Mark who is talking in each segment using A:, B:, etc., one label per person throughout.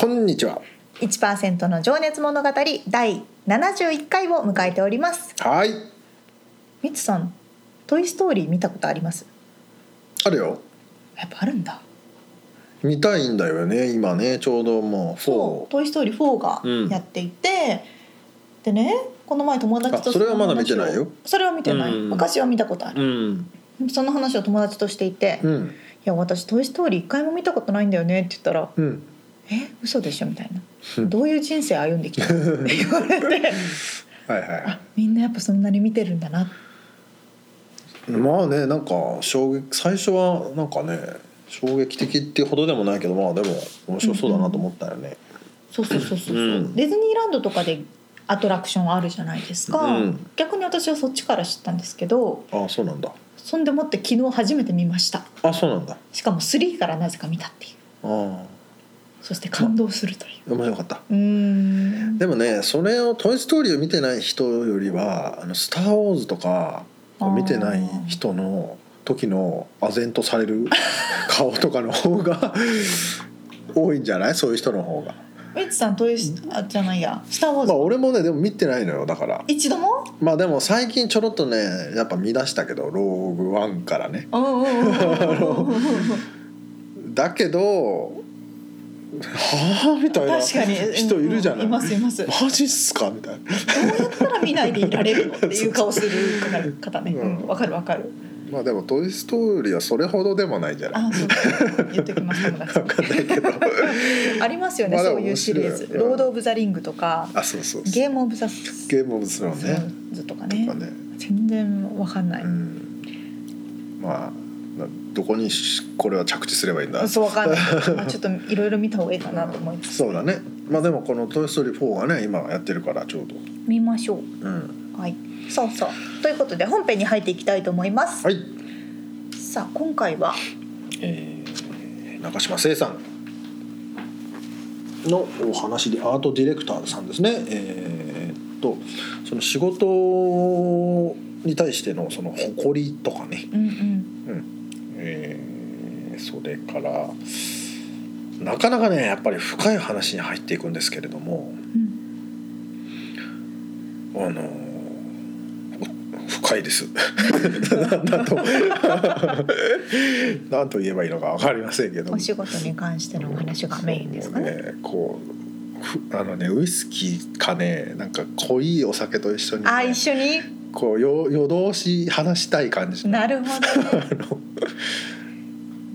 A: こんにちは。
B: 1%の情熱物語第71回を迎えております
A: はい。
B: みつさんトイストーリー見たことあります？
A: あるよ。
B: やっぱあるんだ
A: 見たいんだよね。今ね、ちょうどもう
B: そう「
A: 4。
B: トイ・ストーリー4」が
A: うん
B: やっていて、でねこの前友達と
A: あそれはまだ見てないよ
B: それは見てない、
A: うん
B: 昔は見たことあ
A: う
B: る、
A: ん。
B: その話を友達としていて「い
A: うん。
B: や私トイ・ストーリー一回も見たことないんだよね」って言ったら
A: うん。
B: 「え嘘でしょ」みたいな「
A: うん
B: どういう人生歩んできた？の?」って言われて。
A: はいは
B: あみんなやっぱそんなに見てるんだな。い
A: まあね、なんか衝撃最初はなんかね、衝撃的っていうほどでもないけど、まあでも面白そうだなと思ったよね。
B: そうそうそうそう、
A: う。ん。
B: ディズニーランドとかでアトラクションあるじゃないですか、
A: うん。
B: 逆に私はそっちから知ったんですけど
A: あ、そうなんだ。
B: そんでもって昨日初めて見ました。
A: あ、そうなんだ。
B: しかも3からなぜか見たっていう。
A: あ
B: そして感動するという
A: あ、面白かった。でもね、それをトイストーリーを見てない人よりは、あのスターウォーズとかを見てない人の時の唖然とされる 顔とかの方が多いんじゃない？そういう人の方が。
B: ウィッツさんトイスあじゃないやスター・ウォーズ、
A: まあ俺もねでも見てないのよだから。
B: 一度も？
A: まあでも最近ちょろっとねやっぱ見出したけどローグワンからね。だけどはあみたいな
B: 確かに
A: 人いるじゃない。
B: うんいますいますど
A: マジっすかみたいな。
B: うやったら見ないでいられるのっていう顔する方ね
A: うん
B: うんわ、かるわかる
A: まあでもトイストーリーはそれほどでもないんじゃない。
B: 言ってきます友達
A: わかんないけど。
B: ありますよね、
A: まあ
B: そういうシリーズ「
A: 面白い
B: ロード・オブ・ザ・リング」とか
A: あそうそう「そう。
B: ゲーム・オブ・ザ・
A: ゲームオブスローンね。
B: ズ」とかね
A: ね。
B: 全然わかんない、
A: うん。まあなどこにしこれは着地すればいいんだ。
B: そうわかんない、まあ、ちょっといろいろ見た方がいいかなと思いつつ
A: そうだね。まあでもこのトイストーリー4がね今やってるからちょうど。
B: 見ましょう
A: うん。
B: はいそうそうということで本編に入っていきたいと思います、
A: はい。
B: さあ今回は？
A: えー、中島聖さんのお話でアートディレクターさんですね。えーっとその仕事に対してのその誇りとかね。
B: うんうん
A: うん。えーそれからなかなかねやっぱり深い話に入っていくんですけれども
B: うん。
A: あの深いです。なんと なんと言えばいいのか分かりませんけど。
B: お仕事に関してのお話がメインですかね。
A: ねこうふあのねウイスキーかねなんか濃いお酒と一緒にね、
B: あ一緒に？
A: こうよ夜通し話したい感じ。の
B: なるほど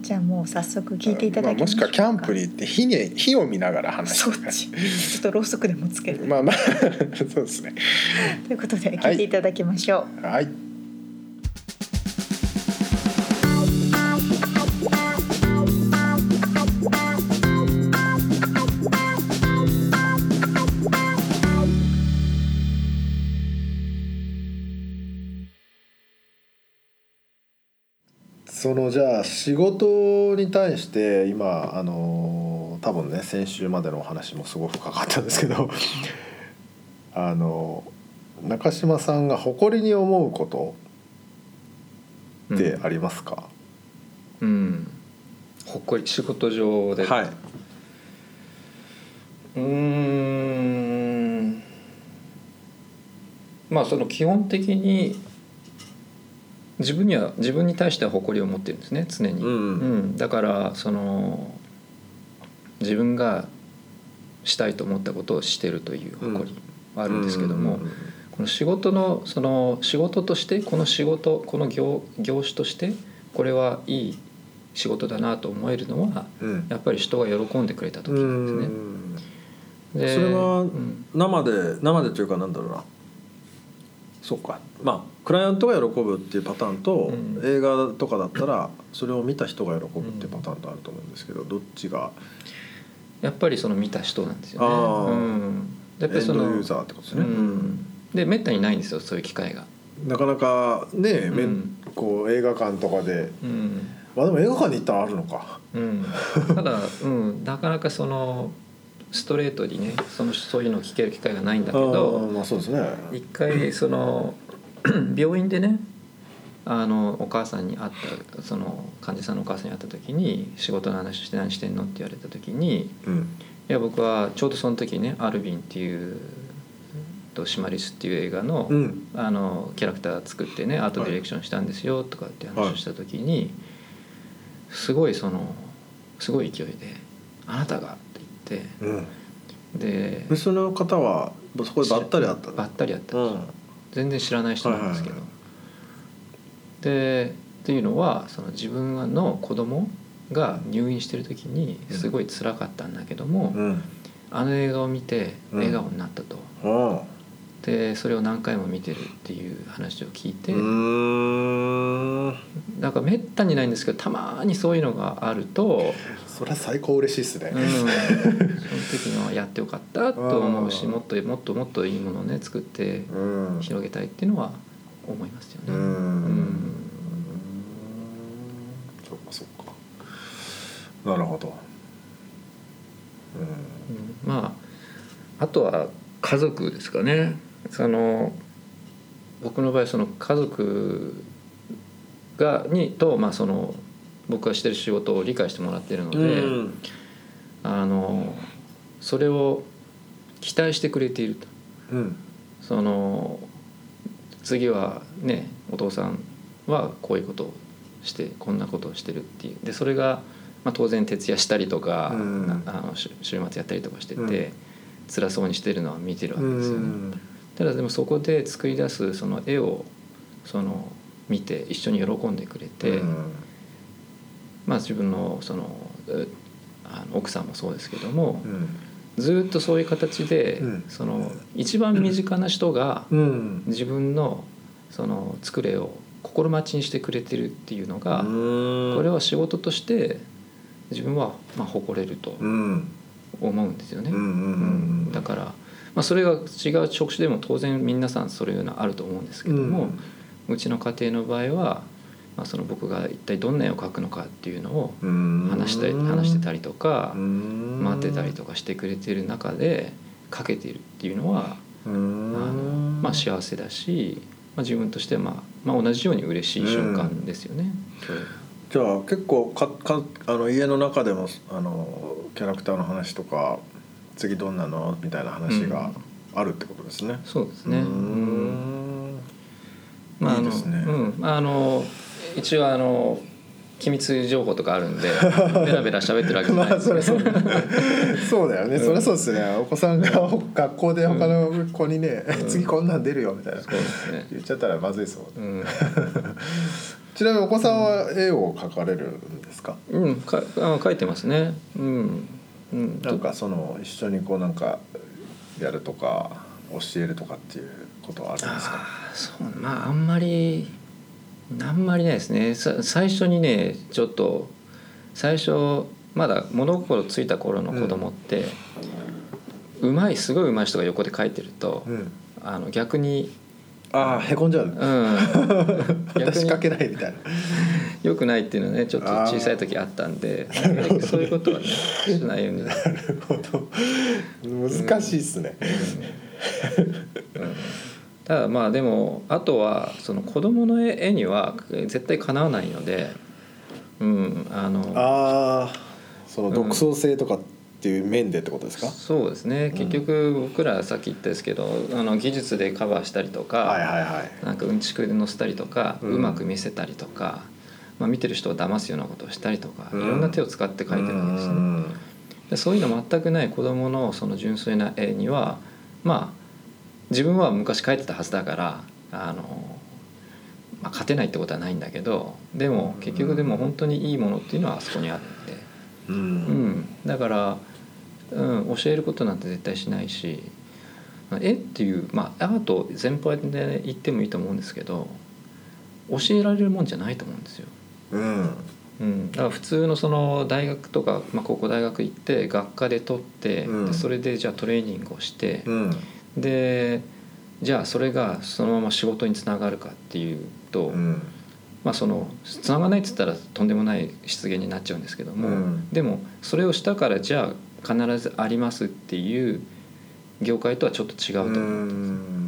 B: じゃあもう早速聞いていただき
A: まあ、もしくはキャンプに
B: に
A: 行って火に火を見ながら話
B: そっ
A: して
B: ちちょっとろうそくでもつける
A: まあまあ そうですね。
B: ということで聞いていただきましょう、
A: はいそのじゃあ仕事に対して今あの多分ね先週までのお話もすごく深かったんですけど あの中島さんが誇りに思うことってありますか、
C: うん。誇り仕事上で、
A: はい、
C: うーん。まあその基本的に自分には自分に対しては誇りを持ってるんですね常に、
A: うん
C: うん。だからその自分がしたいと思ったことをしてるという誇りはあるんですけども、この仕事のその仕事としてこの仕事この業業種としてこれはいい仕事だなと思えるのは
A: うん。
C: やっぱり人が喜んでくれた時なんですね。
A: それは
C: うん。
A: 生で生でというかなんだろうなそうか。まあクライアントが喜ぶっていうパターンと、
C: うん。
A: 映画とかだったらそれを見た人が喜ぶっていうパターンとあると思うんですけどどっちが？
C: やっぱりその見た人なんですよね。うん、やっぱ
A: エン
C: りその
A: ドユーザーってことですね、
C: うん、でめったにないんですよそういう機会が。
A: なかなかね、め
C: うん
A: こう映画館とかで。
C: うん。
A: まあでも映画館に行ったらあるのか。
C: うん、ただ、うん、なかなかそのストレートにねそのそういうのを聞ける機会がないんだけど
A: まあそうですね。
C: 一回その 病院でねあのお母さんに会ったその患者さんのお母さんに会った時に「仕事の話して何してんの?」って言われた時に
A: うん。
C: いや僕はちょうどその時ね「アルビン」っていうと「シマリス」っていう映画の,、
A: うん。
C: あのキャラクター作ってねアートディレクションしたんですよとかって話をした時に、すごいそのすごい勢いで「あなたが」
A: うん。
C: で。
A: でその方はそこでばったり会ったの？
C: ばったり会った。
A: うん。
C: 全然知らない人なんですけど、
A: はいはい
C: でっていうのはその自分の子供が入院してる時にすごい辛かったんだけども、
A: うん。
C: あの映画を見て
A: うん。
C: 笑顔になったと、
A: あ
C: でそれを何回も見てるっていう話を聞いて、
A: あうーん。
C: だからめったにないんですけどたまにそういうのがあると、
A: それは最高嬉しいですね。
C: うん、その時にはやってよかったと思うし
A: うん。
C: もっともっともっといいものをね作って
A: うん。
C: 広げたいっていうのは思いますよね。
A: うん。
C: うん。
A: そっかそっか。なるほど。
C: うん。まああとは家族ですかねその僕の場合その家族がにと、まあ、その僕がしてる仕事を理解してもらっているの
A: う
C: で、
A: ん。
C: あのそれを期待してくれていると。
A: うん。
C: その次はねお父さんはこういうことをしてこんなことをしてるっていう。でそれが、まあ、当然徹夜したりとか、
A: うん。
C: なあの週週末やったりとかしてて、
A: うん。
C: 辛そうにしてるのは見てるわけですよね。
A: うん
C: ただでもそこで作り出すその絵をその見て一緒に喜んでくれて、
A: うん。
C: まあ自分のそのうあの奥さんもそうですけども、
A: うん。
C: ずっとそういう形で、
A: うん。
C: その一番身近な人が
A: うん。
C: 自分のその作れを心待ちにしてくれてるっていうのが、
A: うん。
C: これは仕事として自分はまあ誇れると
A: うん。
C: 思うんですよね。だから、まあ、それが違う職種でも当然皆さんそれいうのはあると思うんですけども、うちの家庭の場合は、まあ、その僕が一体どんな絵を描くのかっていうのを
A: うん。
C: 話したり話してたりとか
A: うん。
C: 待ってたりとかしてくれてる中で描けているっていうのは
A: うん。
C: あのまあ幸せだし、まあ、自分としてはまあまあ同じように嬉しい瞬間ですよね。
A: じゃあ結構かかあの家の中でもあのキャラクターの話とか次どんなの？みたいな話があるってことですね。
C: そうですね。まああの
A: いいね。
C: うん。あの一応あの機密情報とかあるんで ベラベラ喋ってるわけじゃない
A: まあ
C: で。すけど
A: それそう。そうだよね、そりゃそうですね。お子さんが学校で他の子にね、
C: うん。
A: 次こんなん出るよみたいな。
C: そうですね。
A: 言っちゃったらまずいですもんね
C: うん、
A: ちなみにお子さんは絵を描かれるんですか、
C: うん、かあ書いてますね。うん、うん、
A: なんかその一緒にこうなんかやるとか教えるとかっていうことはあるんですか？
C: そう。まああんまりあんまりないですね。さ最初にねちょっと最初まだ物心ついた頃の子供って、うまいすごいうまい人が横で描いてると、
A: うん。
C: あの逆に、
A: ああへこんじゃう、
C: うん、逆に
A: 私描けないみたいな
C: 良くないっていうのはねちょっと小さい時あったんでそういうことはねしないように。
A: なるほど。難しいっすね、
C: うん。ただまあでもあとはその子供の絵絵には絶対かなわないので、うん、あの
A: ああその独創性とかっていう面でってことですか、
C: そうですね。結局僕らさっき言ったですけどあの技術でカバーしたりとか、
A: はいはいはい。
C: なんかうんちくで載せたりとか、
A: う
C: うんまく見せたりとか、まあ、見てる人を騙すようなことをしたりとか、
A: うん。
C: いろんな手を使って描いてるわけですね。そういうの全くない子供のその純粋な絵にはまあ自分は昔書いてたはずだからあの、まあ、勝てないってことはないんだけどでも結局でも本当にいいものっていうのはあそこにあって、
A: う
C: うん。ん、だから、うん、教えることなんて絶対しないし絵っていう、まあ、アート全般で言ってもいいと思うんですけど教えられるもんじゃないと思うんですよ。
A: うん。
C: うん、だから普通のその大学とか、まあ、高校大学行って学科で取って、
A: うん。
C: でそれでじゃあトレーニングをして、
A: うん。
C: でじゃあそれがそのまま仕事につながるかっていうと、
A: うん。
C: まあそのつながらないっつったらとんでもない失言になっちゃうんですけども、
A: うん。
C: でもそれをしたからじゃあ必ずありますっていう業界とはちょっと違うと思う。
A: うん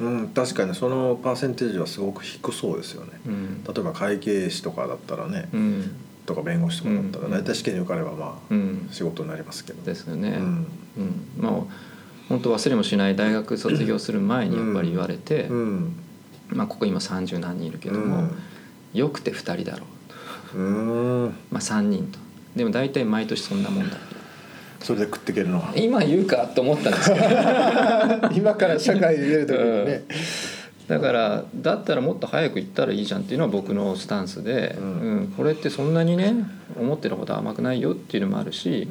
A: うん確かにそのパーセンテージはすごく低そうですよね。
C: うん。
A: 例えば会計士とかだったらね
C: うん。
A: とか弁護士とかだったら
C: うん
A: 大体試験に受かればまあ
C: うん、
A: 仕事になりますけど。
C: ですよね。
A: うん。
C: うん、まあ本当忘れもしない大学卒業する前にやっぱり言われて、
A: うん。
C: まあ、ここ今30何人いるけども、よくて2人だろう
A: うん。
C: まあ、3人と。でも大体毎年そんなもんだ
A: それで食っていけるのは。
C: 今言うかと思ったんですけど
A: 今から社会に出る時にね。
C: だからだったらもっと早く行ったらいいじゃんっていうのは僕のスタンスで、
A: う
C: うん。んこれってそんなにね思ってるほど甘くないよっていうのもあるし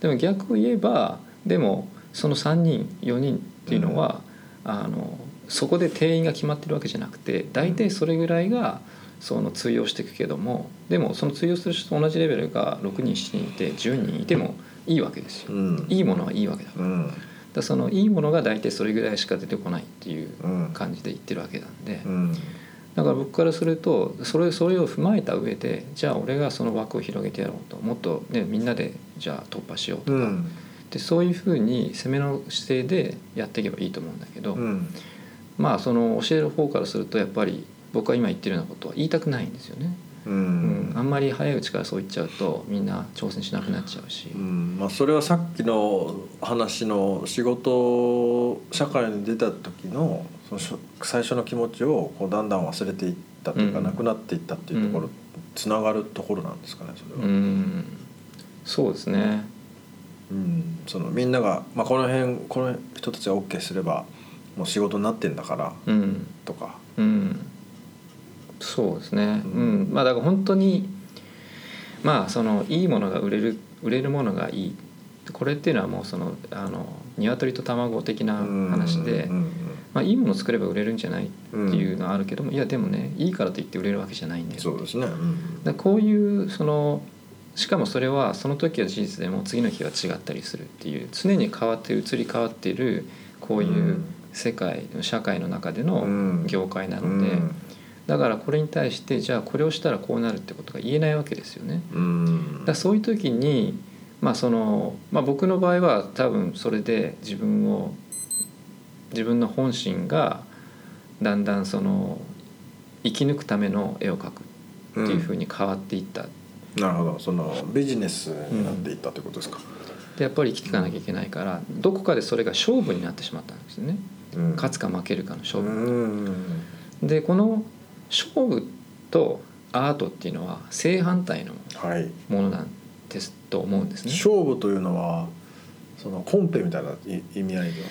C: でも逆を言えばでもその3人4人っていうのは、あのそこで定員が決まってるわけじゃなくて大体それぐらいがその通用していくけどもでもその通用する人と同じレベルが6人7人いて10人いてもいいわけですよ。
A: うん。
C: いいものはいいわけだ。から。
A: うん。
C: だそのいいものが大体それぐらいしか出てこないっていう
A: うん。
C: 感じで言ってるわけなんで、
A: うん。
C: だから僕からするとそれそれを踏まえた上でじゃあ俺がその枠を広げてやろうと。もっと、ね、みんなでじゃあ突破しようとか、
A: うん。
C: でそういうふうに攻めの姿勢でやっていけばいいと思うんだけど、
A: うん。
C: まあその教える方からするとやっぱり僕は今言ってるようなことは言いたくないんですよね。
A: う
C: うん
A: ん
C: あんまり早いうちからそう言っちゃうとみんな挑戦しなくなっちゃうし。
A: うんまあ、それはさっきの話の仕事社会に出た時のその最初の気持ちをこうだんだん忘れていったというか、
C: うん
A: なくなっていったっていうところ、
C: うん
A: つながるところなんですかねそれは。
C: うんそうですね。
A: うんそのみんなが、まあ、この辺この人たちが OK すればもう仕事になってんだから
C: うん
A: とか。
C: うん、そうですね、
A: う
C: うん。んまあだから本当にまあそのいいものが売れる売れるものがいい。これっていうのはもうそのあの鶏と卵的な話で、
A: うん
C: まあ、いいものを作れば売れるんじゃないっていうのはあるけども、いやでもねいいからといって売れるわけじゃないんだよ。
A: そうですね。うん
C: だこういうそのしかもそれはその時は事実でも次の日は違ったりするっていう常に変わって移り変わっているこういう世界社会の中での
A: うん。
C: 業界な
A: う
C: ので、
A: ん
C: だからこれに対してじゃあこれをしたらこうなるってことが言えないわけですよね。
A: うん
C: だそういう時に、まあそのまあ、僕の場合は多分それで自分を自分の本心がだんだんその生き抜くための絵を描くっていうふうに変わっていった。
A: なるほどそのビジネスになっていったってことですか。
C: でやっぱり生きていかなきゃいけないからどこかでそれが勝負になってしまったんですよね
A: うん
C: 勝つか負けるかの勝
A: う
C: 負。
A: ん
C: でこの勝負とアートっていうのは正反対の
A: はい。
C: ものなんですと思うんですね。
A: 勝負というのはそのコンペみたいない意味合いでは？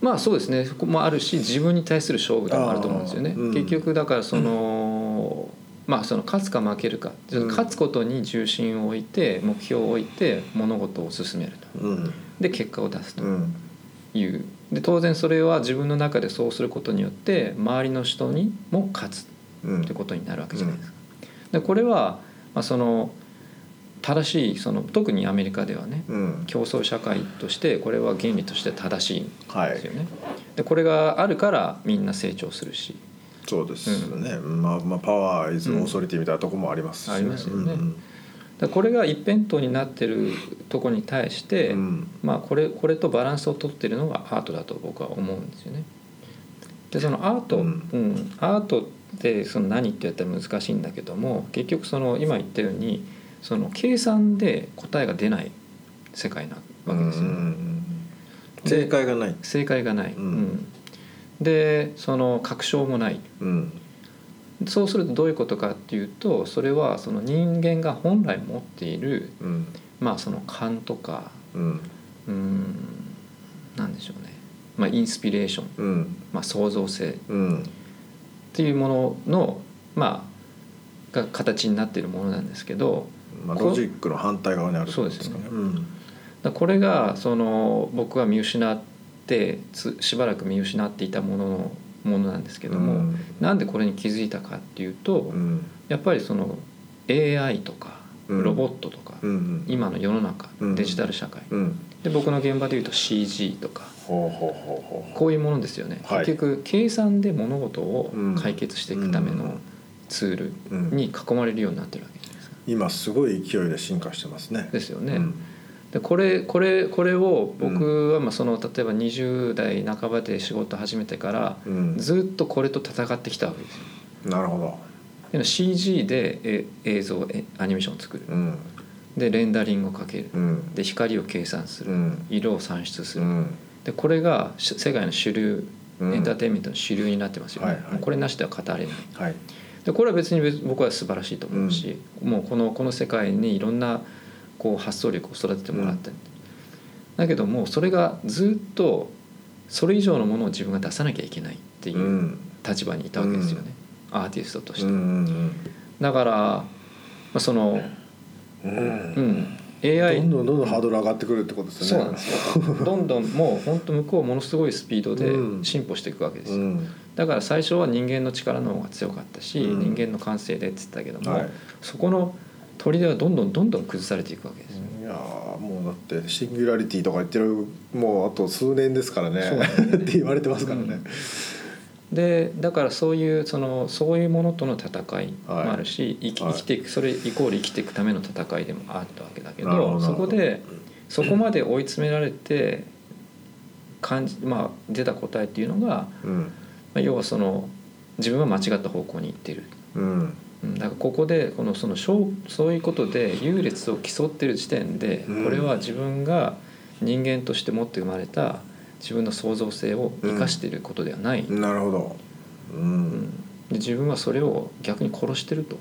C: まあそうですね。そこもあるし自分に対する勝負でもあると思うんですよね。
A: うん。
C: 結局だからその、まあその勝つか負けるか。
A: うん。
C: 勝つことに重心を置いて目標を置いて物事を進めると。
A: うん。
C: で結果を出すと。
A: うん。
C: いう。で当然それは自分の中でそうすることによって周りの人にも勝つ。
A: うん
C: ってことになるわけじゃないですか。でこれは、まあ、その正しいその特にアメリカではね
A: うん。
C: 競争社会としてこれは原理として正しいん
A: はい
C: ですよね。でこれがあるからみんな成長するし。
A: そうですね。まあまあパワーイズオーソリティみたいなとこもありますしね。
C: ありますよね。
A: うん。
C: でこれが一辺倒になってるとこに対して、
A: うん。
C: まあ、これこれとバランスを取ってるのがアートだと僕は思うんですよね。でそのアート、
A: う
C: うんん。アートってその何って言ったら難しいんだけども結局その今言ったようにその計算で答えが出ない世界なわけですよ。
A: うん
C: で
A: 正解がない。
C: 正解がない、
A: うん。
C: うん。でその確証もない。
A: うん。
C: そうするとどういうことかっていうとそれはその人間が本来持っているまあその勘とか
A: うん。
C: うーんなんでしょうね。まあ、インスピレーション、
A: うん。
C: まあ、創造性。っ
A: うん
C: ていうものの、まあ、が形になっているものなんですけど
A: まあ、
C: こ
A: ロジックの反対側にあるってことですか？ね
C: そう
A: うん。
C: だこれがその僕が見失ってつしばらく見失っていたもののものなんですけども、
A: うん。
C: なんでこれに気づいたかっていうと、
A: うん。
C: やっぱりその AI とか
A: うん。
C: ロボットとか、
A: うん
C: 今の世の中
A: うん。
C: デジタル社会、
A: うん
C: で僕の現場でいうと CG とか。こういうものですよね、
A: はい。
C: 結局計算で物事を
A: うん
C: 解決していくためのツール
A: うん。
C: に囲まれるようになってるわけじゃないですか。
A: 今すごい勢いで進化してますね。
C: ですよね。
A: うん。
C: でこれこれこれを僕はまあその例えば20代半ばで仕事始めてから
A: うん。
C: ずっとこれと戦ってきたわけですよ。
A: なるほど。
C: CG でえ映像えアニメーションを作る。
A: うん
C: でレンダリングをかける。
A: うん。
C: で光を計算する。
A: うん。
C: 色を算出する。
A: うん。
C: でこれがし世界の主流
A: うん。
C: エンターテインメントの主流になってますよね、
A: はいはい。
C: これなしでは語れない。
A: はい。
C: でこれは別に別僕は素晴らしいと思うし、もうこのこの世界にいろんなこう発想力を育ててもらって、だけどもそれがずっとそれ以上のものを自分が出さなきゃいけないっていううん。立場にいたわけですよね、アーティストとして、
A: うん。
C: だから、まあ、その、
A: うん。
C: うん、
A: ど
C: AI
A: んどんどんどんハードル上がってくるってことですよね。
C: そうなんですよ。どんどんもう本当向こうものすごいスピードで
A: うん。
C: 進歩していくわけですよ、
A: うん。
C: だから最初は人間の力の方が強かったし、
A: うん。
C: 人間の感性でって言ったけども、
A: はい。
C: そこの砦はどんどんどんどん崩されていくわけですよ、
A: いやーもうだってシンギュラリティとか言ってるもうあと数年ですからね。って言われてますからね、
C: でだからそういうそのそういうものとの戦いもあるし、生き
A: はい。
C: 生きていくそれイコール生きていくための戦いでもあったわけだけ
A: ど
C: どそこでそこまで追い詰められて感じ、まあ、出た答えっていうのが、ま
A: うん。
C: あ、要はその自分は間違った方向に行ってる。
A: うん。
C: うんだからここでこのその勝そういうことで優劣を競ってる時点で
A: うん。
C: これは自分が人間として持って生まれた自分の創造性を生かしていることではない、
A: なるほど。う
C: うん。
A: ん
C: で自分はそれを逆に殺してると。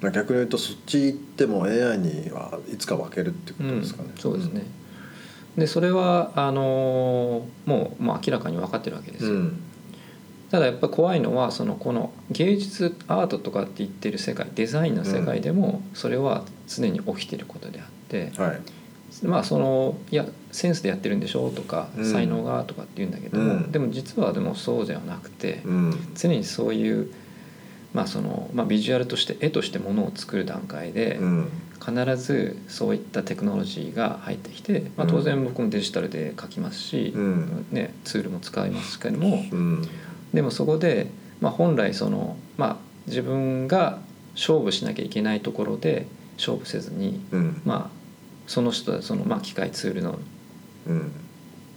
A: まあ逆に言うとそっち行っても AI にはいつか負けるってことですかね、
C: うん。そうですね、でそれはあのーもう、まあ、明らかに分かってるわけですよ、
A: うん。
C: ただやっぱ怖いのはそのこの芸術アートとかって言ってる世界デザインの世界でもそれは常に起きてることであって、
A: はい
C: まあそのいやセンスでやってるんでしょとか、
A: うん。
C: 才能がとかって言うんだけども、
A: うん。
C: でも実はでもそうではなくて、
A: うん。
C: 常にそういう、まあそのまあ、ビジュアルとして絵としてものを作る段階で、
A: うん。
C: 必ずそういったテクノロジーが入ってきて、まあ、
A: うん。
C: 当然僕もデジタルで書きますし、
A: うん。
C: ね、ツールも使いますけども
A: うん。
C: でもそこで、まあ、本来その、まあ、自分が勝負しなきゃいけないところで勝負せずに、
A: うん。
C: まあ、その人はその、まあ、機械ツールの
A: うん。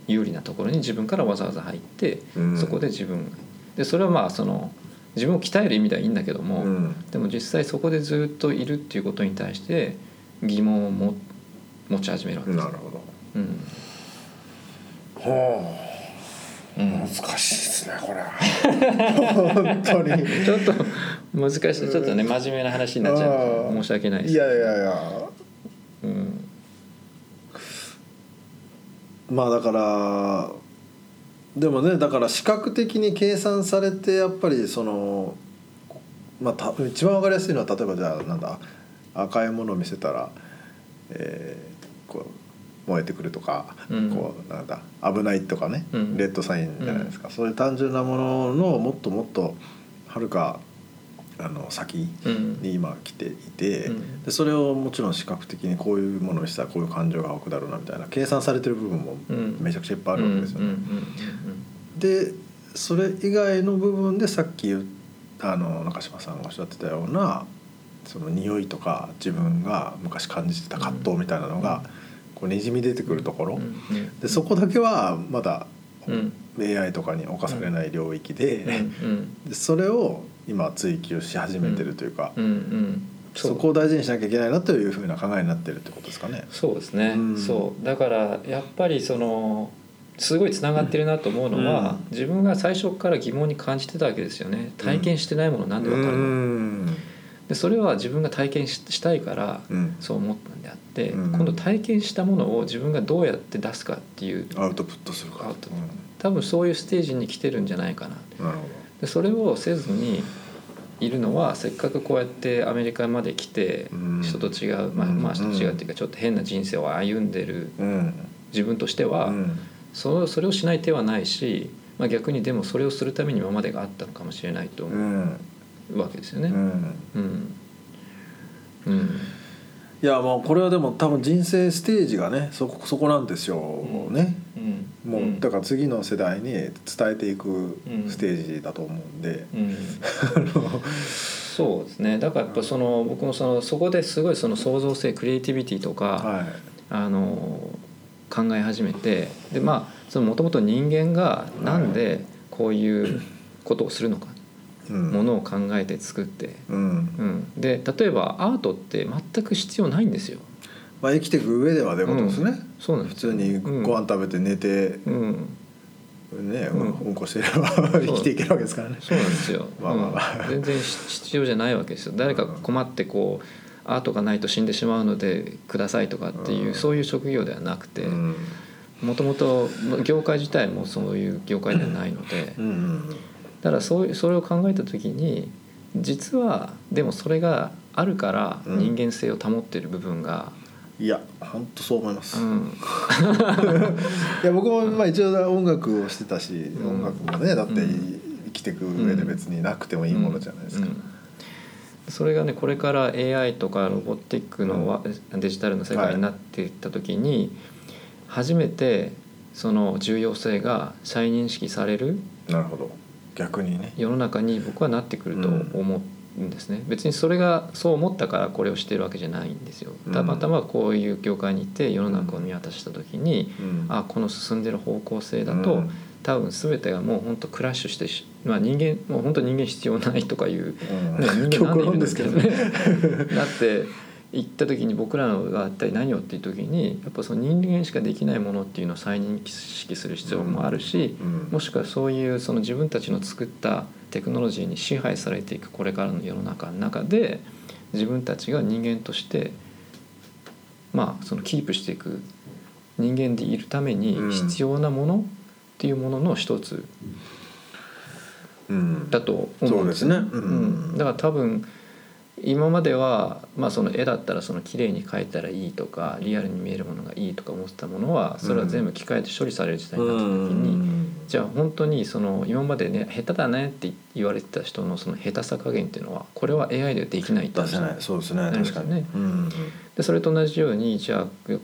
C: 有利なところに自分からわざわざ入って、
A: うん。
C: そこで自分でそれはまあその自分を鍛える意味ではいいんだけども、
A: うん。
C: でも実際そこでずっといるっていうことに対して疑問をも持ち始めるわけです。
A: なるほど。
C: うん。
A: はあ
C: うん。
A: 難しいですねこれ。本当に。
C: ちょっと難しい。ちょっとね真面目な話になっちゃう。申し訳ないです。
A: いやいやいや。
C: うん
A: まあだからでもねだから視覚的に計算されてやっぱりそのまあた一番わかりやすいのは例えばじゃあなんだ赤いものを見せたら、えーこう燃えてくるとか、
C: うん。
A: こうなんだ危ないとかね、
C: うん。
A: レッドサインじゃないですか、そういう単純なもののもっともっとはるかあの先
C: うん。
A: に今来ていて、
C: うん。
A: でそれをもちろん視覚的にこういうものにしたらこういう感情が湧くだろうなみたいな計算されてる部分も
C: うん。
A: めちゃくちゃいっぱいあるわけですよね。でそれ以外の部分でさっき言っあの中島さんがおっしゃってたようなその匂いとか自分が昔感じてた葛藤みたいなのがこうにじみ出てくるところ、でそこだけはまだ AI とかに侵されない領域でそれを今追求し始めてるというか、
C: うんうん
A: そこを大事にしなきゃいけないなというふうな考えになってるってことですかね。
C: そうですね、
A: うん。
C: そう。だからやっぱりそのすごいつながってるなと思うのは、
A: うん。
C: 自分が最初から疑問に感じてたわけですよね。体験してないものなんでわかるの、
A: うん。
C: でそれは自分が体験ししたいから
A: うん。
C: そう思ったんであって、
A: うん。
C: 今度体験したものを自分がどうやって出すかっていう
A: アウトプットするか
C: 多分そういうステージに来てるんじゃないかな。
A: うん。なるほ
C: でそれをせずにいるのはせっかくこうやってアメリカまで来て
A: うん。
C: 人と違う、まあ、
A: うん。
C: まあ人と違うっていうかちょっと変な人生を歩んでる自分としては、
A: うん。
C: そそれをしない手はないし、まあ、逆にでもそれをするために今までがあったのかもしれないと
A: う
C: 思
A: ん。
C: うわけですよね。
A: うん。
C: うん。うん。
A: いやもうこれはでも多分人生ステージがねそこそこなんですよ、ね。
C: うん
A: もうだから次の世代に伝えていく
C: うん。
A: ステージだと思うんで、
C: うん。そうですね。だからやっぱその僕もそのそこですごいその創造性クリエイティビティとか、
A: は
C: あの考え始めてでまあもともと人間がなんでこういうことをするのか、
A: い、うん、
C: ものを考えて作って、
A: うん。
C: うん、で例えばアートって全く必要ないんですよ。
A: まあ、生きていく上ではということですね、
C: そうなん
A: 普通にご飯食べて寝て、
C: うん、
A: ね
C: うん。
A: うんこしてれば 生きていけるわけですからね。
C: そうなんですよ、
A: まあまあまあ。
C: うん。全然し必要じゃないわけですよ。誰か困ってこうアートがないと死んでしまうのでくださいとかっていう、
A: うん。
C: そういう職業ではなくて
A: うん。
C: もともと業界自体もそういう業界ではないので
A: うんうん
C: だからそうそれを考えた時に実はでもそれがあるから
A: うん。
C: 人間性を保っている部分が、
A: いや本当そう思います、い
C: うん。
A: や僕もまあ一応音楽をしてたし、
C: ん
A: 音楽もねだって
C: うん。
A: 生きていく上で別になくてもいいものじゃないですか。
C: うん。それがねこれから AI とかロボティックのわデジタルの世界になっていった時に初めてその重要性が再認識される
A: なるほど。逆にね。
C: 世の中に僕はなってくると思うんですね、別にそれがそう思ったからこれをしてるわけじゃないんですよ。
A: うん。
C: たまたまこういう業界にいて世の中を見渡した時に、
A: うん。
C: あこの進んでる方向性だと、
A: うん。
C: 多分全てがもう本当クラッシュしてし、まあ、人間もう本当人間必要ないとかいう
A: うん。
C: ね、人間なんでいるんですけどね。
A: 極
C: だって行った時に僕らのが一体何をっていう時にやっぱその人間しかできないものっていうのを再認識する必要もあるし、
A: うん。
C: もしくはそういうその自分たちの作ったテクノロジーに支配されていくこれからの世の中の中で自分たちが人間としてまあそのキープしていく人間でいるために
A: うん。
C: 必要なものっていうものの一つ
A: うん。
C: だと思うんですね。だから多分今までは、まあ、その絵だったらその綺麗に描いたらいいとかリアルに見えるものがいいとか思ってたものはそれは全部機械で処理される時代になった時に、じゃあ本当にその今までね下手だねって言われてた人のその下手さ加減っていうのはこれは AI ではできないって
A: 出せない。そうですね。確かに。うん。
C: でそれと同じようにじゃあ、ね、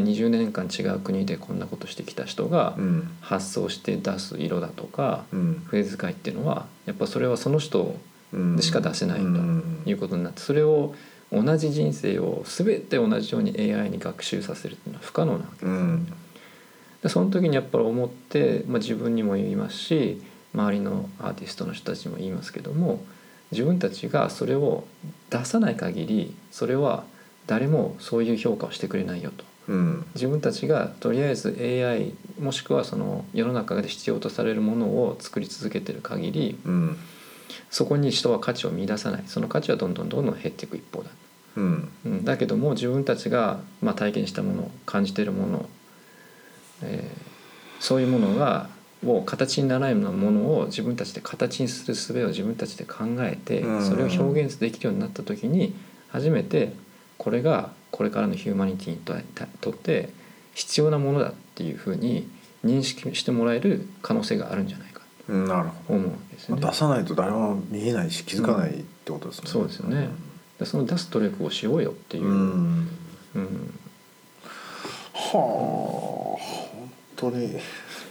C: 20年間違う国でこんなことしてきた人が
A: うん。
C: 発想して出す色だとか
A: うん。
C: 筆遣いっていうのはやっぱそれはその人
A: うん
C: でしか出せないと
A: うん。
C: いうことになってそれを同じ人生を全て同じように AI に学習させるっていうのは不可能なわけ
A: うん。
C: でその時にやっぱり思って、まあ、自分にも言いますし周りのアーティストの人たちにも言いますけども自分たちがそれを出さない限りそれは誰もそういう評価をしてくれないよと。
A: うん。
C: 自分たちがとりあえず AI もしくはその世の中で必要とされるものを作り続けてる限り
A: うん
C: そこに人は価値を見出さない。その価値はどんどんどんどん減っていく一方だ、
A: うん。
C: うん、だけども自分たちが、まあ、体験したもの感じてるもの、えーそういうものがを形にならないようなものを自分たちで形にする術を自分たちで考えて
A: うん。
C: それを表現できるようになった時に初めてこれがこれからのヒューマニティにととって必要なものだっていうふうに認識してもらえる可能性があるんじゃない
A: なるほ
C: と思うわけです
A: ど
C: よね。
A: 出さないと誰も見えないし気づかないってことですね。
C: そうですよね。でその出す努力をしようよっていう。う、
A: ん。
C: うん。
A: はあ本当に。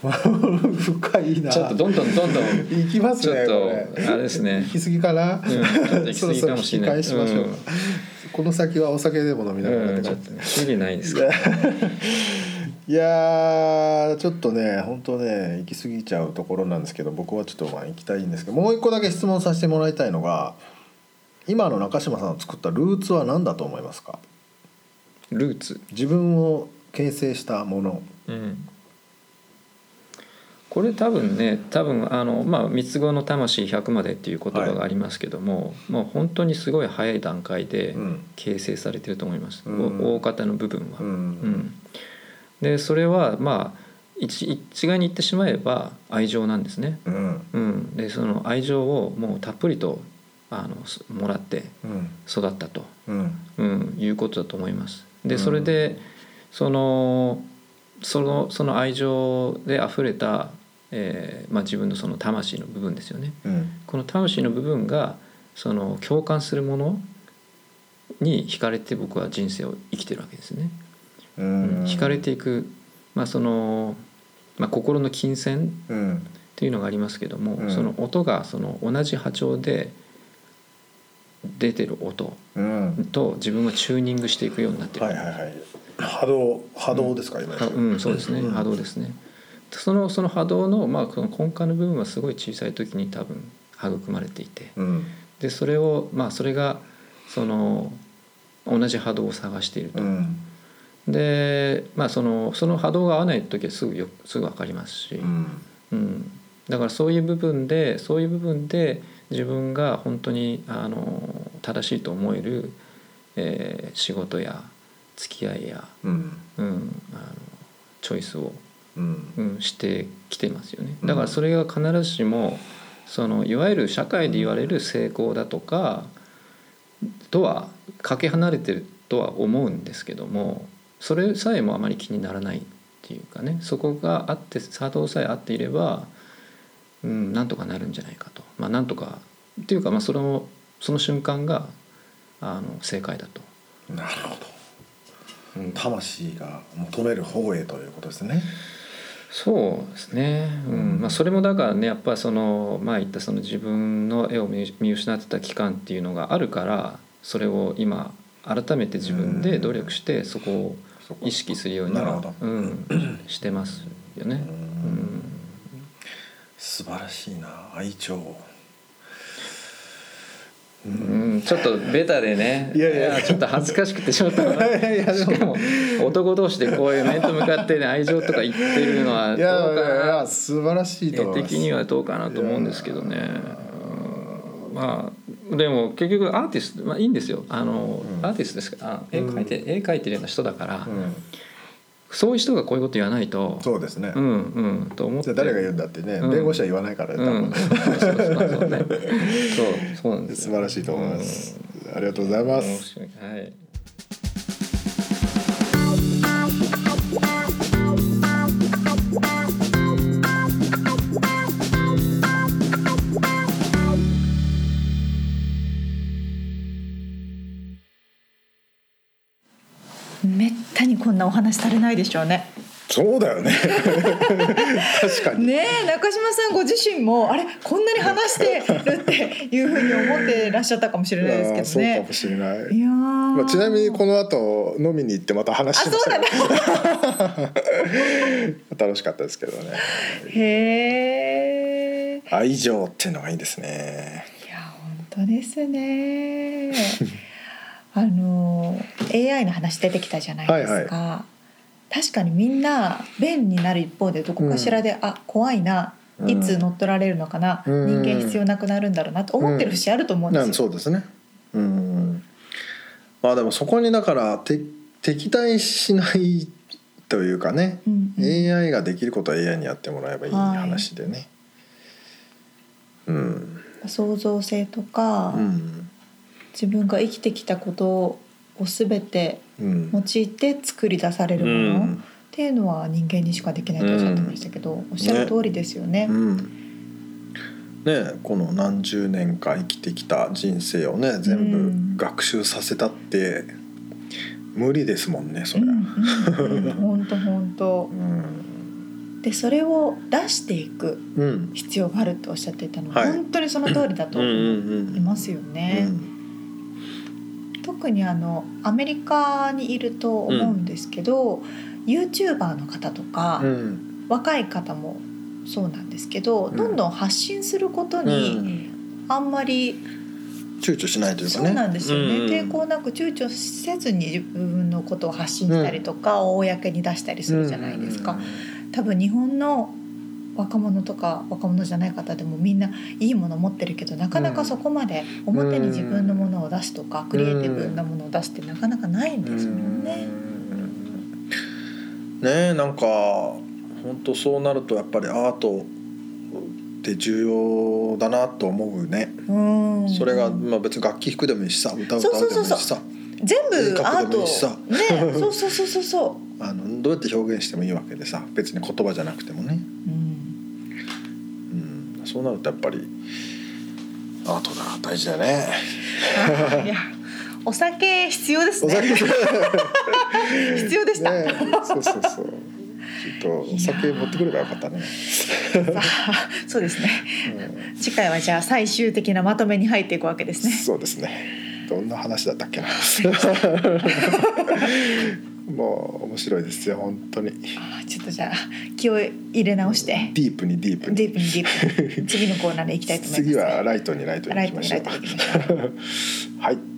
A: 深いな。
C: ちょっとどんどんどんどん。
A: 行きますね
C: ちょっとあれですね。
A: 行き過ぎかな、
C: うん。行き過ぎかもしれない。
A: この先はお酒でも飲みながら
C: うん、
A: って感
C: ちょっとないです
A: じ
C: か。
A: いやーちょっとね本当ね行き過ぎちゃうところなんですけど僕はちょっとまあ行きたいんですけどもう一個だけ質問させてもらいたいのが今の中島さんの作ったルーツは何だと思いますか？
C: ルーツ？
A: 自分を形成したもの。
C: うん。これ多分ね多分あのまあ三つ子の魂100までっていう言葉がありますけども、もう本当にすごい早い段階で
A: うん。
C: 形成されてると思います、
A: うん。
C: お大方の部分は。
A: う
C: うんんでそれはまあ一一概に言ってしまえば愛情なんですね。
A: うん
C: うん、でその愛情をもうたっぷりとあのすもらって
A: うん
C: 育ったと、
A: うん
C: うん、いうことだと思います。で
A: うん
C: それでそのそのその愛情で溢れた、えーまあ、自分のその魂の部分ですよね。
A: うん
C: この魂の部分がその共感するものに惹かれて僕は人生を生きてるわけですね。
A: う
C: うん。
A: ん
C: 惹かれていく、まあそのまあ、心の金銭
A: うん。
C: っていうのがありますけども、
A: うん。
C: その音がその同じ波長で出てる音
A: うん。
C: と自分がチューニングしていくようになってる、
A: はいはいはい。波動波動ですか今
C: あうん、そうですね、
A: うん。
C: 波動ですね。そのその波動の,、まあその根幹の部分はすごい小さい時に多分育まれていて。
A: うん。
C: でそれをまあそれがその同じ波動を探していると、
A: うん
C: でまあそのその波動が合わない時はすぐよすぐ分かりますし、
A: うん。
C: うん、だからそういう部分でそういう部分で自分が本当にあの正しいと思える、えー仕事や付き合いや、
A: うん。
C: うん、あのチョイスを、
A: うん。
C: うん、してきてますよね。だからそれが必ずしもそのいわゆる社会で言われる成功だとかとはかけ離れてるとは思うんですけどもそれさえもあまり気にならないっていうかねそこがあって波動さえ合っていれば、うん、なんとかなるんじゃないかと。まあなんとかっていうか、まあ、そのその瞬間があの正解だと。
A: なるほど、うん、魂が求める方へということですね。
C: そうですね、うんまあ、それもだからねやっぱりそのまあ言ったその自分の絵を見見失ってた期間っていうのがあるからそれを今改めて自分で努力してそこを
A: そこ
C: 意識するようにはうん、してますよね。
A: う
C: うん。ん
A: 素晴らしいな愛情。
C: うん、ちょっとベタでね。
A: いやいや。
C: ちょっと恥ずかしくてしまった。しかも男同士でこういう面と向かって、ね、愛情とか言ってるのはど
A: いう
C: かな。
A: やいや素晴らしいと
C: 的にはどうかなと思うんですけどね。うんまあでも結局アーティスト、まあ、いいんですよ。あの、
A: うん。
C: アーティストですか。らあ絵描いて、絵描いてるような人だから、
A: うん。
C: そういう人がこういうこと言わないと
A: そうですね、
C: うんうんと思って。
A: 誰が言うんだってね、
C: うん。
A: 弁護士は言わないからね、
C: うん。
A: 多
C: そうそうなん
A: 分
C: です
A: 素晴らしいと思います、ありがとうございます、
C: はい
B: こんなお話されないでしょうね。
A: そうだよね確かに、
B: ねえ中島さんご自身もあれこんなに話してるっていうふうに思ってらっしゃったかもしれないですけど
A: そうか
B: ね
A: も。しれない
B: いやー
A: まあ、ちなみにこの後飲みに行ってまた話しましたけど楽しかったですけどね
B: へえ。
A: 愛情っていうのがいいですね
B: いや本当ですね。あの AI の話出てきたじゃないですか。確かにみんな便利になる一方でどこかしらで、あ怖いな。いつ乗っ取られるのかな、
A: うん。
B: 人間必要なくなるんだろうなと思ってる節あると思うんですよ。
A: なんそうですね。うん。まあでもそこにだからて敵対しないというかね、
B: うんうん。
A: AI ができることは AI にやってもらえばいい話でね、うん。
B: 創造性とか、
A: うん
B: 自分が生きてきたことを全て
A: うん。
B: 用いて作り出されるもの、
A: うん。
B: っていうのは人間にしかできないとおっしゃってましたけど、おっしゃる通りですよね。
A: うん。ねこの何十年か生きてきた人生をね全
B: うん。
A: 部学習させたって無理ですもんねそれ。
B: 本当本当。
A: うん。
B: でそれを出していく
A: うん。
B: 必要があるとおっしゃっていたのは、
A: はい。
B: 本当にその通りだと
A: うん
B: 思
A: うん
B: いますよね。特にあのアメリカにいると思うんですけど、YouTuber の方とか、
A: うん。
B: 若い方もそうなんですけど、
A: うん。
B: どんどん発信すること
A: う
B: に
A: ん。
B: あんまり、
A: 躊躇しないというかね。
B: そうなんですよね、
A: うん。
B: 抵抗なく躊躇せずに自分のことを発信したりとか、公に出したりするじゃないですか。多分日本の若者とか若者じゃない方でもみんないいもの持ってるけどなかなかそこまで表に自分のものを出すとかクリエイティブなものを出すってなかなかないんですもんね。
A: うん。ねえなんか本当そうなるとやっぱりアートって重要だなと思うね。
B: うん。
A: それが、まあ、別に楽器弾くでもいいしさ歌う
B: そう
A: 歌
B: そううそうそう。
A: でもいいしさ。
B: 全部アート。ねそうそうそうそうそ
A: あのどうやって表現してもいいわけでさ別に言葉じゃなくてもね、
B: う。うん
A: うん、そうなるとやっぱりアートだ大事だよね。
B: あいやお酒必要ですね。必要でした。
A: ねそうそうそう。ちょっとお酒持ってくればよかったね。
B: そうですね。
A: うん
B: 次回はじゃあ最終的なまとめに入っていくわけですね。
A: そうですね。どんな話だったっけな。もう面白いですよ本当に。
B: あちょっとじゃあ気を入れ直して
A: ディープにディープに。
B: ディープにディープに次のコーナーで行きたいと思います。
A: 次はライトにライトに
B: ラ
A: 行きましょう
B: イトにライト。に行きましょう。
A: はい。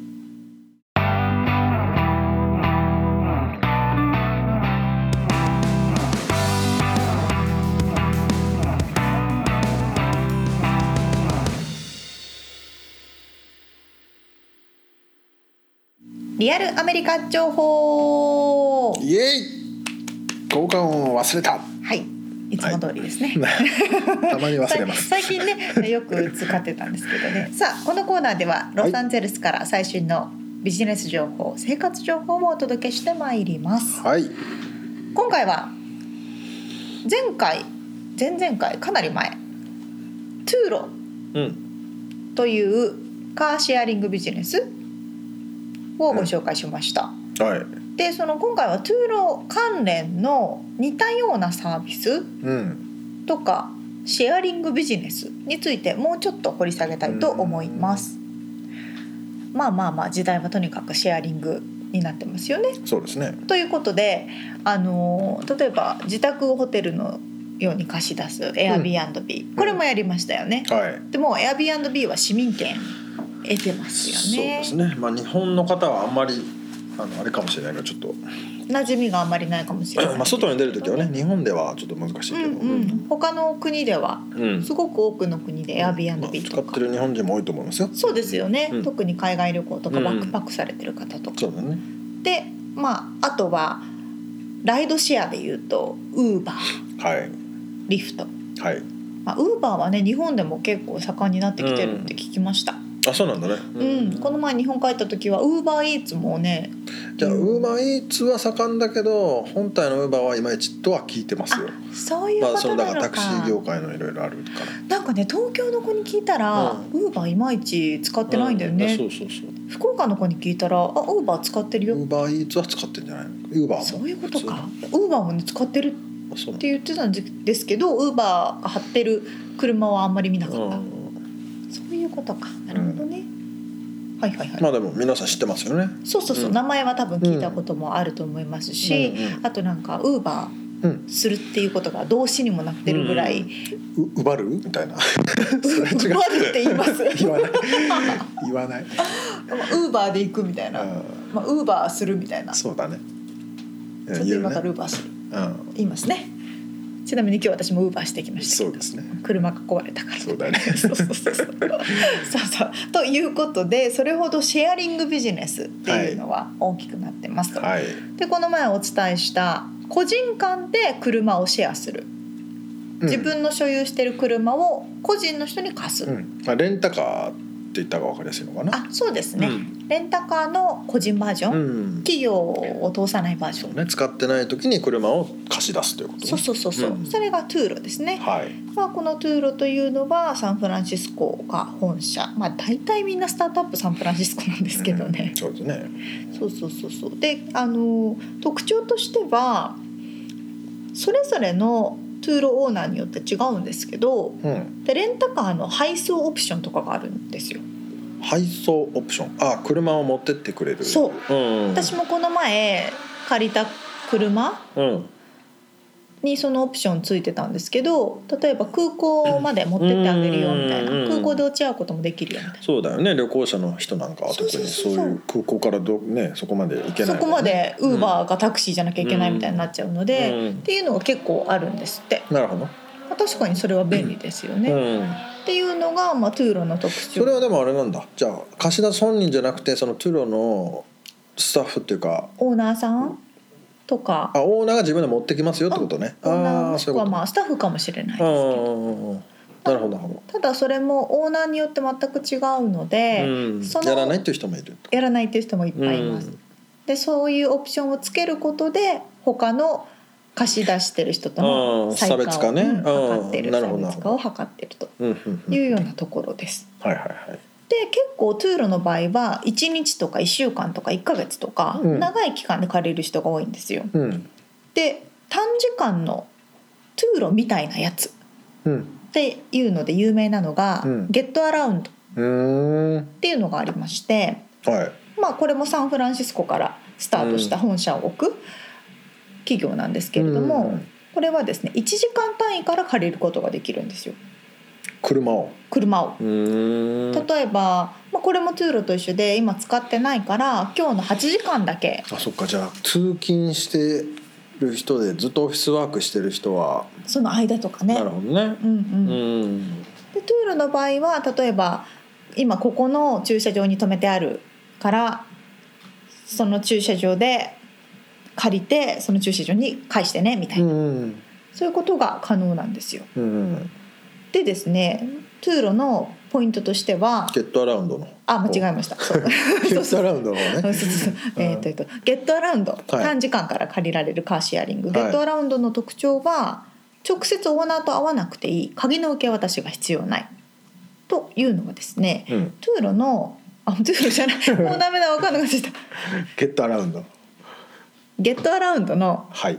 B: リアルアメリカ情報。
A: イエイ。交換音を忘れた。
B: はい。いつも通りですね。
A: たまに忘れます。
B: 最 近ねよく使ってたんですけどねさあこのコーナーではロサンゼルスから最新のビジネス情報生活情報をお届けしてまいります
A: はい。
B: 今回は前回前々回かなり前トゥーロ
A: うん。
B: というカーシェアリングビジネスをご紹介しました、
A: はい。
B: でその今回はトゥーロ関連の似たようなサービス
A: うん。
B: とかシェアリングビジネスについてもうちょっと掘り下げたいと思います。まあまあまあ時代はとにかくシェアリングになってますよね。
A: そうですね。
B: ということで、あの例えば自宅をホテルのように貸し出す Airbnb、これもやりましたよね。
A: はい。
B: でも Airbnb は市民権得てます
A: そう
B: よね。
A: ですね。まあ日本の方はあんまりあのあれかもしれないけどちょっと
B: 馴染みがあんまりないかもしれない。
A: まあ外に出る時はね日本ではちょっと難しいけど。
B: うんうん、他の国では
A: うん
B: すごく多くの国で
A: まあ
B: Airbnb とか
A: 使ってる日本人も多いと思いますよ。
B: そうですよね、
A: うん
B: 特に海外旅行とか
A: うん
B: バックパックされてる方とか、
A: そうだね。
B: でまああとはライドシェアでいうとウーバー
A: はい
B: リフト
A: はい。
B: まあウーバーはね日本でも結構盛んになってきてるって聞きました、
A: あそうなんだね。
B: うん。この前日本帰った時はウーバーイーツもね
A: じゃあ
B: うん。
A: ウーバーイーツは盛んだけど本体のウーバーはいまいちとは聞いてますよ。
B: そういうことなのか,、
A: のだからタクシー業界のいろいろあるから。
B: なんかね東京の子に聞いたら、
A: う
B: ウーバーいまいち使ってないんだよね、
A: うそうそうそう。
B: 福岡の子に聞いたら「あウーバー使ってるよ。
A: ウーバーイーツは使ってんじゃないの？ウーバーも。
B: そういうことか。ウーバーもね使ってるって言ってたんですけどウーバーが貼ってる車はあんまり見なかった、
A: うん
B: いうことか。なるほどね、はいはいはい、
A: まあでも皆さん知ってますよね。
B: そうそうそう、
A: うん。
B: 名前は多分聞いたこともあると思いますし、
A: うん。うん
B: あとなんかウーバ
A: うん。
B: ーするっていうことが動詞にもなってるぐらい、
A: う奪るみたいな。
B: う
A: それ違う
B: 奪るって言います。
A: 言わない。言わない。
B: ウーバーで行くみたいな、
A: うん。
B: まあ、ウーバーするみたいな。ち
A: そうだね。
B: ょっと今からウーバーする。
A: うん。
B: 言いますねちなみに今日私もウーバーしてきました
A: そうですね。
B: 車が壊れたから
A: そうだね。
B: そうそうそうそうということでそれほどシェアリングビジネスっていうのは大きくなってますと、
A: はい。
B: でこの前お伝えした個人間で車をシェアする
A: うん
B: 自分の所有してる車を個人の人に貸す、
A: うん。まあレンタカーって言った方がわかりやすいのかな。
B: あそうですね、
A: うん。
B: レンタカーの個人バージョン、
A: うん。
B: 企業を通さないバージョン。
A: ね使ってない時に車を貸し出すということね。
B: そうそうそうそう、
A: うん。
B: それが Turo ですね、
A: はい。
B: まあ、この Turo というのはサンフランシスコが本社。まあ大体みんなスタートアップサンフランシスコなんですけどね。
A: うん、そうですね。
B: そうそうそうそう。であの特徴としてはそれぞれの Turo オーナーによって違うんですけど
A: うん。
B: でレンタカーの配送オプションとかがあるんですよ。
A: 配送オプション？あ、車を持ってってくれる。。
B: そう
A: うん。
B: 私もこの前借りた車
A: うん。
B: にそのオプションついてたんですけど例えば空港まで持ってってあげるよみたいな
A: うん
B: 空港で落ち合うこともできるよみたいな。
A: そうだよね。旅行者の人なんかは特に
B: そう
A: いう空港からどねそこまで行けないね、
B: そこまでウーバーがタクシーじゃなきゃいけないみたいになっちゃうので、
A: うん
B: っていうのが結構あるんですって。
A: なるほど。
B: 確かにそれは便利ですよね、
A: うん
B: っていうのが、まあ、トゥーロの特徴
A: それはでもあれなんだじゃあ貸し出す本人じゃなくてそのトゥロのスタッフっていうか
B: オーナーさんとか。
A: あオーナーが自分で持ってきますよってことね。ああそういうこと。
B: まあスタッフかもしれないですけ
A: あ
B: ど
A: あなるほど
B: ただそれもオーナーによって全く違うの
A: ど、
B: で、
A: うん。
B: その
A: やらないっていう人もいる
B: やらないっていう人もいっぱいいます。
A: うん。
B: でそういうオプションをつけることで他の貸し出してる人と
A: あ
B: の
A: ー差別化ね。
B: うんってる差別化を図ってるというようなところです。
A: はいはいはい
B: で結構トゥーロの場合は1日とか1週間とか1ヶ月とか
A: うん。
B: 長い期間で借りる人が多いんですよ。
A: うん。
B: で短時間のトゥーロみたいなやつ。っ
A: うん。
B: ていうので有名なのが、
A: うん。
B: ゲットアラウンド。っていうのがありまして、
A: はい。
B: まあ、これもサンフランシスコからスタートした本社を置く企業なんですけれども、
A: うん。
B: これはですね1時間単位から借りることができるんですよ
A: 車を。
B: 車を。例えば、まあ、これもトゥーロと一緒で今使ってないから今日の8時間だけ。
A: あそっか。じゃあ通勤してる人でずっとオフィスワークしてる人は、
B: その間とかね。
A: なるほどね。
B: うんうん。
A: うん。
B: でトゥーロの場合は例えば今ここの駐車場に止めてあるからその駐車場で借りてその駐車場に返してねみたいうな、
A: ん。
B: そういうことが可能なんですよ。
A: うん
B: でですねトゥーロのポイントとしては
A: ゲットアラウンドの
B: あ間違えました。
A: ゲットアラウンドの方ね。
B: えーとえーとゲットアラウンド、短時間から借りられるカーシェアリング、
A: はい。
B: ゲットアラウンドの特徴は直接オーナーと会わなくていい。鍵の受け渡しが必要ない。というのがですね、
A: うん。
B: トゥーロのあトゥーロじゃない。もうダメだ。分かんなくなっちゃった。
A: ゲットアラウンド。
B: ゲットアラウンドの
A: はい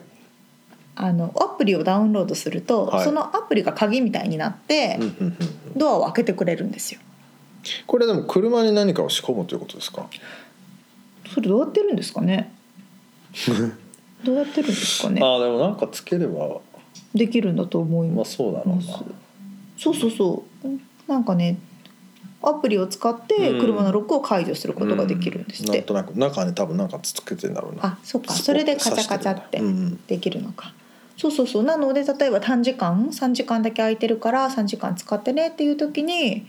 B: あのアプリをダウンロードすると、
A: はい。
B: そのアプリが鍵みたいになって、
A: うんうんうん
B: ドアを開けてくれるんですよ。
A: これでも車に何かを仕込むということですか？
B: それどうやってるんですかね？どうやってるんですかね？
A: ああでもなんかつければ
B: できるんだと思い
A: まあ
B: ます。
A: そうだろうな。
B: そうそうそう。なんかねアプリを使って
A: うん。
B: 車のロックを解除することができるんですって、
A: なんとなく中に多分なんかつけてんだろうな。
B: あそっか。それでカチャカチャってできるのか、そうそうそう。なので例えば短時間3時間だけ空いてるから3時間使ってねっていう時に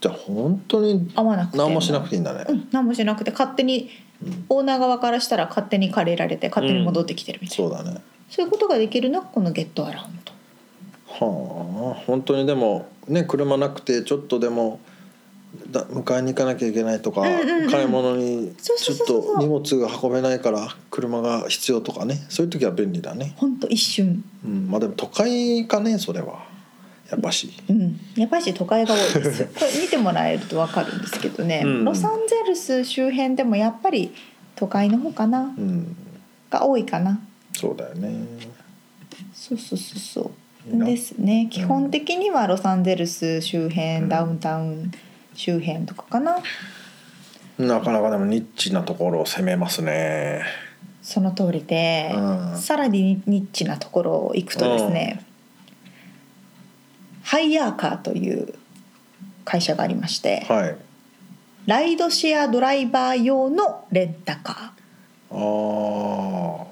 A: じゃあ本当に
B: 合わなくて
A: 何もしなくていいんだね。
B: うん、何もしなくて勝手に
A: うん。
B: オーナー側からしたら勝手に借りられて勝手に戻ってきてるみたいな、
A: そうだね。
B: そういうことができるのがこのゲットアラウンド。
A: はあ本当にでもね車なくてちょっとでもだ迎えに行かなきゃいけないとか、
B: うんうんうん。
A: 買い物に
B: そう
A: ちょっ
B: そうそう。そう
A: と荷物が運べないから車が必要とかね。そういう時は便利だね、
B: ほんと一瞬。
A: うん、まあでも都会かねそれは。やっぱし。
B: うん、やっぱり都会が多いです。これ見てもらえると分かるんですけどね、
A: うん。
B: ロサンゼルス周辺でもやっぱり都会の方かな。
A: うん。
B: が多いかな。
A: そうだよね。
B: そうそうそうそう。
A: いいな。
B: ですね。基本的にはロサンゼルス周辺、
A: うん。
B: ダウンタウン周辺とかかな。
A: なかなかでもニッチなところを攻めますね。
B: その通りで、
A: うん。
B: さらにニッチなところを行くとですね、ハイヤーカーという会社がありまして、
A: はい。
B: ライドシェアドライバー用のレンタカー。
A: ああ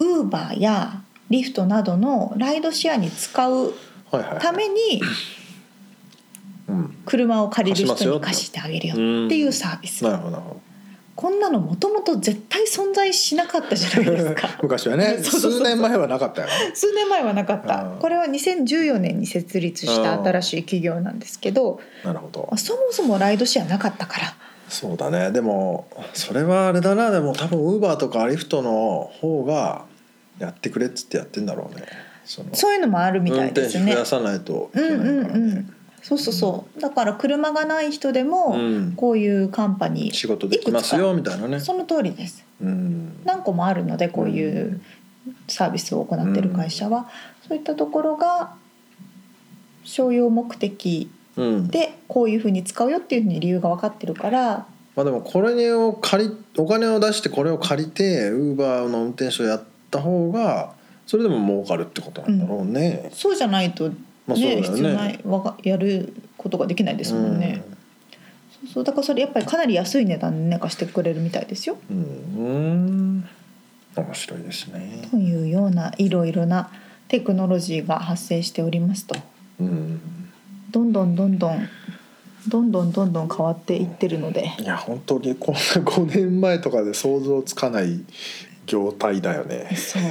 B: ウーバーやリフトなどのライドシェアに使う
A: はいはい
B: ために
A: うん
B: 車を借りる人に貸して。あげるよっていうサービス。
A: なるほど。なるほど
B: こんなのもともと絶対存在しなかったじゃないですか。
A: 昔はね 数年前はなかったよね。
B: 数年前はなかった。
A: うん。
B: これは2014年に設立した新しい企業なんですけど
A: なるほど。
B: そもそもライドシェアなかったから。
A: そうだね。でもそれはあれだな。でも多分ウーバーとかリフトの方がやってくれっつってやってんだろうね。そ
B: ういうのもあるみた
A: 運
B: いですね。
A: 転手増やさないといけ
B: うん
A: ないからね、
B: うんうんそうそうそう。だから車がない人でも
A: うん。
B: こういうカンパニー
A: 仕事できますよみたいなね。
B: その通りです。
A: うん。
B: 何個もあるのでこういうサービスを行っている会社は、そういったところが商用目的
A: うん。
B: でこういうふうに使うよっていうふうに理由が分かってるから。
A: まあでもこれを借りお金を出してこれを借りてウーバーの運転手をやった方がそれでも儲かるってことなんだろうね、
B: そうじゃないと、ね
A: まあそうだよね。
B: 必要ないわがやることができないですもんね、そうそうだからそれやっぱりかなり安い値段でね貸してくれるみたいですよ。
A: うん、うん面白いですね。
B: というようないろいろなテクノロジーが発生しておりますと。
A: うん。
B: どんどんどんどんどんどんどんどん変わっていってるので。
A: いや本当にこんな5年前とかで想像つかない業態だよね。
B: そう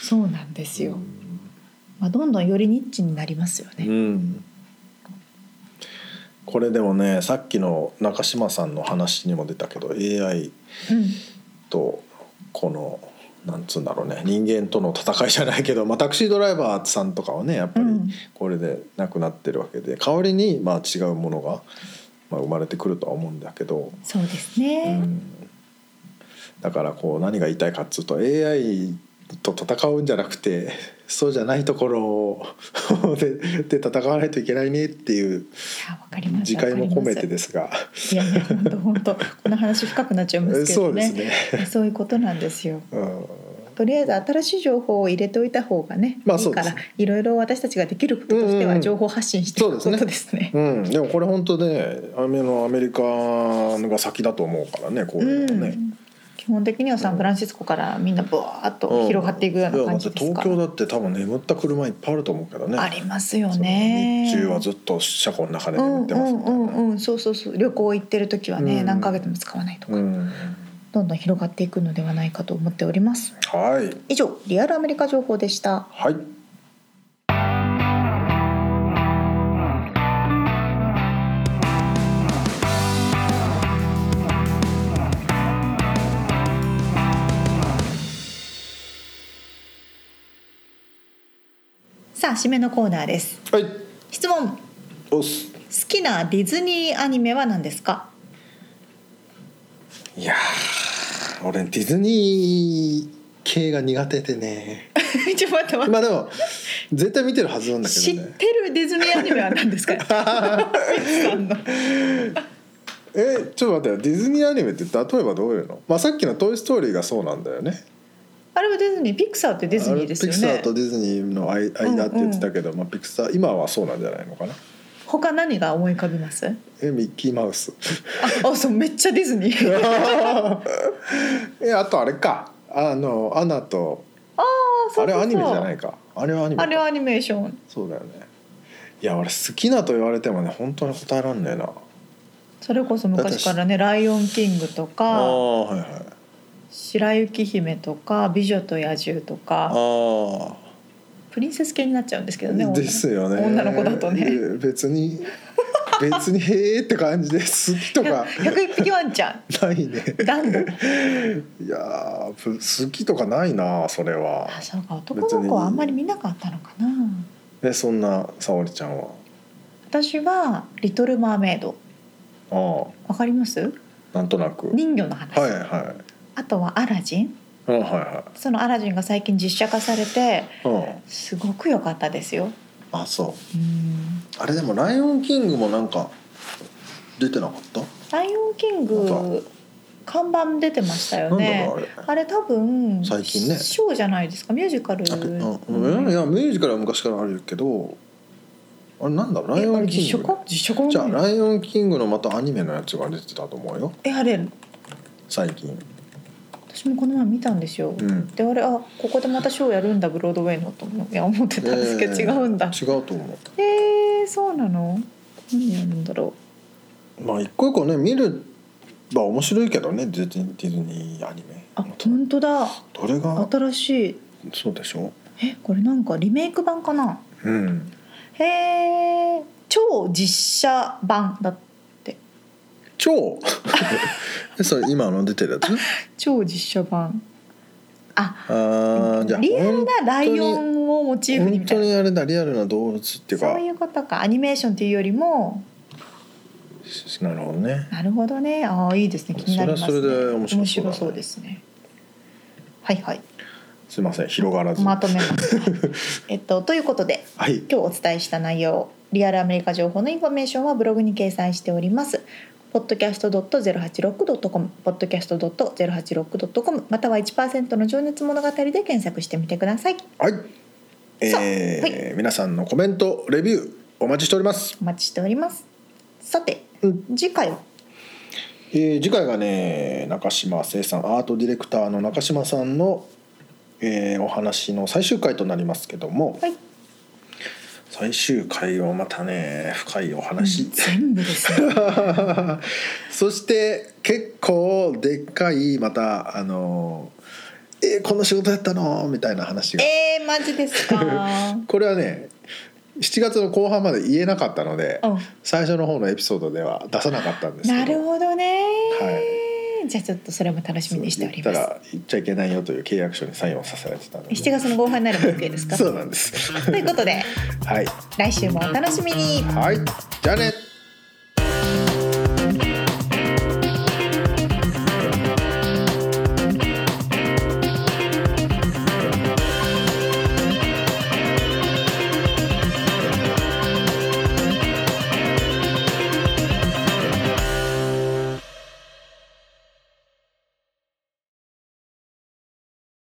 B: そうなんですよ、まあ、どんどんよりニッチになりますよ
A: う
B: ね、
A: ん、これでもねさっきの中島さんの話にも出たけど AI
B: うん、
A: とこのなんつうんだろうね人間との戦いじゃないけど、まあ、タクシードライバーさんとかはねやっぱり
B: うん。
A: これでなくなってるわけで代わりにまあ違うものが、まあ、生まれてくるとは思うんだけど、
B: そうです
A: う
B: ね、
A: ん、だからこう何が言いたいかっつうと AI と戦うんじゃなくてそうじゃないところ でで戦わないといけないねっていう自戒も込めてですが。
B: いやいや本当本当この話深くなっちゃいますけ
A: そうで
B: どね
A: すね。
B: そういうことなんですよ。
A: うん。
B: とりあえず新しい情報を入れておいた方がね、いいから
A: まあそうです
B: いろいろ私たちができることとして
A: うんうん。
B: は情報発信していくこ
A: そうですね。
B: とですね。
A: うん、でもこれ本当ねアメのアメリカが先だと思うからねこういうのね。
B: うん基本的にはサンフランシスコからみんなブワーッと広がっていくような感じですか？ら、
A: いやだって東京だって多分眠った車いっぱいあると思うけどね。
B: ありますよね。
A: 日中はずっと車庫の中で
B: うん
A: 眠ってますみたいな。
B: うんうんうん。そうそうそう。旅行行ってる時はね、
A: うん。
B: 何ヶ月も使わないとか、
A: うん。
B: どんどん広がっていくのではないかと思っております。
A: はい。
B: 以上リアルアメリカ情報でした。
A: はい。
B: さあ締めのコーナーです
A: はい。
B: 質問好
A: おっす。
B: きなディズニーアニメは何ですか？
A: いやー俺ディズニー系が苦手でね。
B: ちょっと待って待って
A: まあでも絶対見てるはずなんだ
B: 知っ
A: けどね。
B: てるディズニーアニメは何ですか？
A: えちょっと待ってよディズニーアニメって例えばどういうの？まあさっきのトイストーリーがそうなんだよね。
B: あれはディズニーピクサーってディズニーですよ
A: あれピクサ
B: ね
A: ーとディズニーの間間って言ってたけど、まあピクサー今はそうなんじゃないのかな？
B: 他何が思い浮かびます？
A: えミッキーマウス。
B: ああそうめっちゃディズニー。
A: えあとあれか。あのアナと
B: ああ
A: れアニメじゃないか。あれはアニメか。
B: あれはアニメーション。
A: そうだよね。いや俺好きなと言われてもね本当に答えらんねえな。
B: それこそ昔からね「ライオンキング」と
A: あ
B: か。
A: あはいはい「
B: 白雪姫」とか「美女と野獣」とか
A: あ
B: プリンセス系になっちゃうんですけどね
A: あですよね。
B: 女の子だとね。
A: え別に 別にへえって感じで好きとか。
B: 百一匹ワンちゃん。
A: ないね。
B: ダンボ
A: いや好きとかないなそれは。
B: あそうか男の子はあんまり見なかったのかな。
A: えそんな沙織ちゃんは？
B: 私は「リトル・マーメイド。
A: あ」
B: わかります？
A: あなんとなく。
B: 人魚の話、
A: はいはい
B: あとは「アラジン。
A: あはいは」
B: その「アラジン」が最近実写化されてすごく良かったですよ。
A: あそう。
B: うん。
A: あれでも「ライオンキング」もなんか出てなかった「
B: ライオンキング」看板出てましたよね。
A: ろうあれ。
B: あれ多分
A: 最近ね。
B: ショーじゃないですか？ミュージカル。
A: あうん。うんいやミュージカルは昔からあるけどあれなんだライ
B: えあれ
A: オンキング。じゃあ「
B: ない
A: ライオンキング」のまたアニメのやつが出てたと思うよ。
B: えあれ？
A: 最近
B: 私もこの前見たんですよ、
A: うん。
B: であれあここでまたショーやるんだブロードウェイのと思ういや思ってたんですけど、
A: えー。
B: 違うんだ。
A: 違うと思う
B: えー、そうなの？何やるんだろ
A: まあ一個一個ね見るは面白いけどねディズニーディズニーアニメ。
B: うあ本当だ。
A: どれが？
B: 新しい。
A: そうでしょ。
B: えこれなんかリメイク版かな？
A: うん。
B: へえ超実写版だって
A: 超。え それ今の出てるやつ？
B: 超実写版。あ
A: あーじゃあ
B: リアルなライオンをモチーフにみたいな。
A: 本当にあれだリアルな動物っていうか。
B: そういうことか。アニメーションっていうよりも。
A: なるほどね。
B: なるほどね。ああいいですね。気になりますね。
A: それはそれで面白そうだね
B: 面白そうですね。はいはい。
A: すいません。広がらず。
B: まとめます、えっとということで
A: はい。
B: 今日お伝えした内容リアルアメリカ情報のインフォメーションはブログに掲載しております podcast.086.com podcast.086.com または1%の情熱物語で検索してみてください。
A: はい。え
B: さあ
A: ー皆さんのコメントレビューお待ちしております、
B: お待ちしております。さて
A: うん。
B: 次回は？
A: えー次回がね中島生産アートディレクターの中島さんのえーお話の最終回となりますけども、
B: はい
A: 最終回はまたね深いお話、
B: 全部ですね
A: そして結構でっかいまたあの「えーこの仕事やったの?」みたいな話が。
B: えー、マジですか？
A: これはね7月の後半まで言えなかったので
B: うん。
A: 最初の方のエピソードでは出さなかったんですけど。
B: なるほどね、
A: は
B: じゃあちょっとそれも楽しみにしております。
A: ら言っちゃいけないよという契約書にサインをさせられてたので。
B: 7月の後半になるも OK ですか？
A: そうなんです。
B: ということで
A: はい。
B: 来週もお楽しみに。
A: はい。じゃあね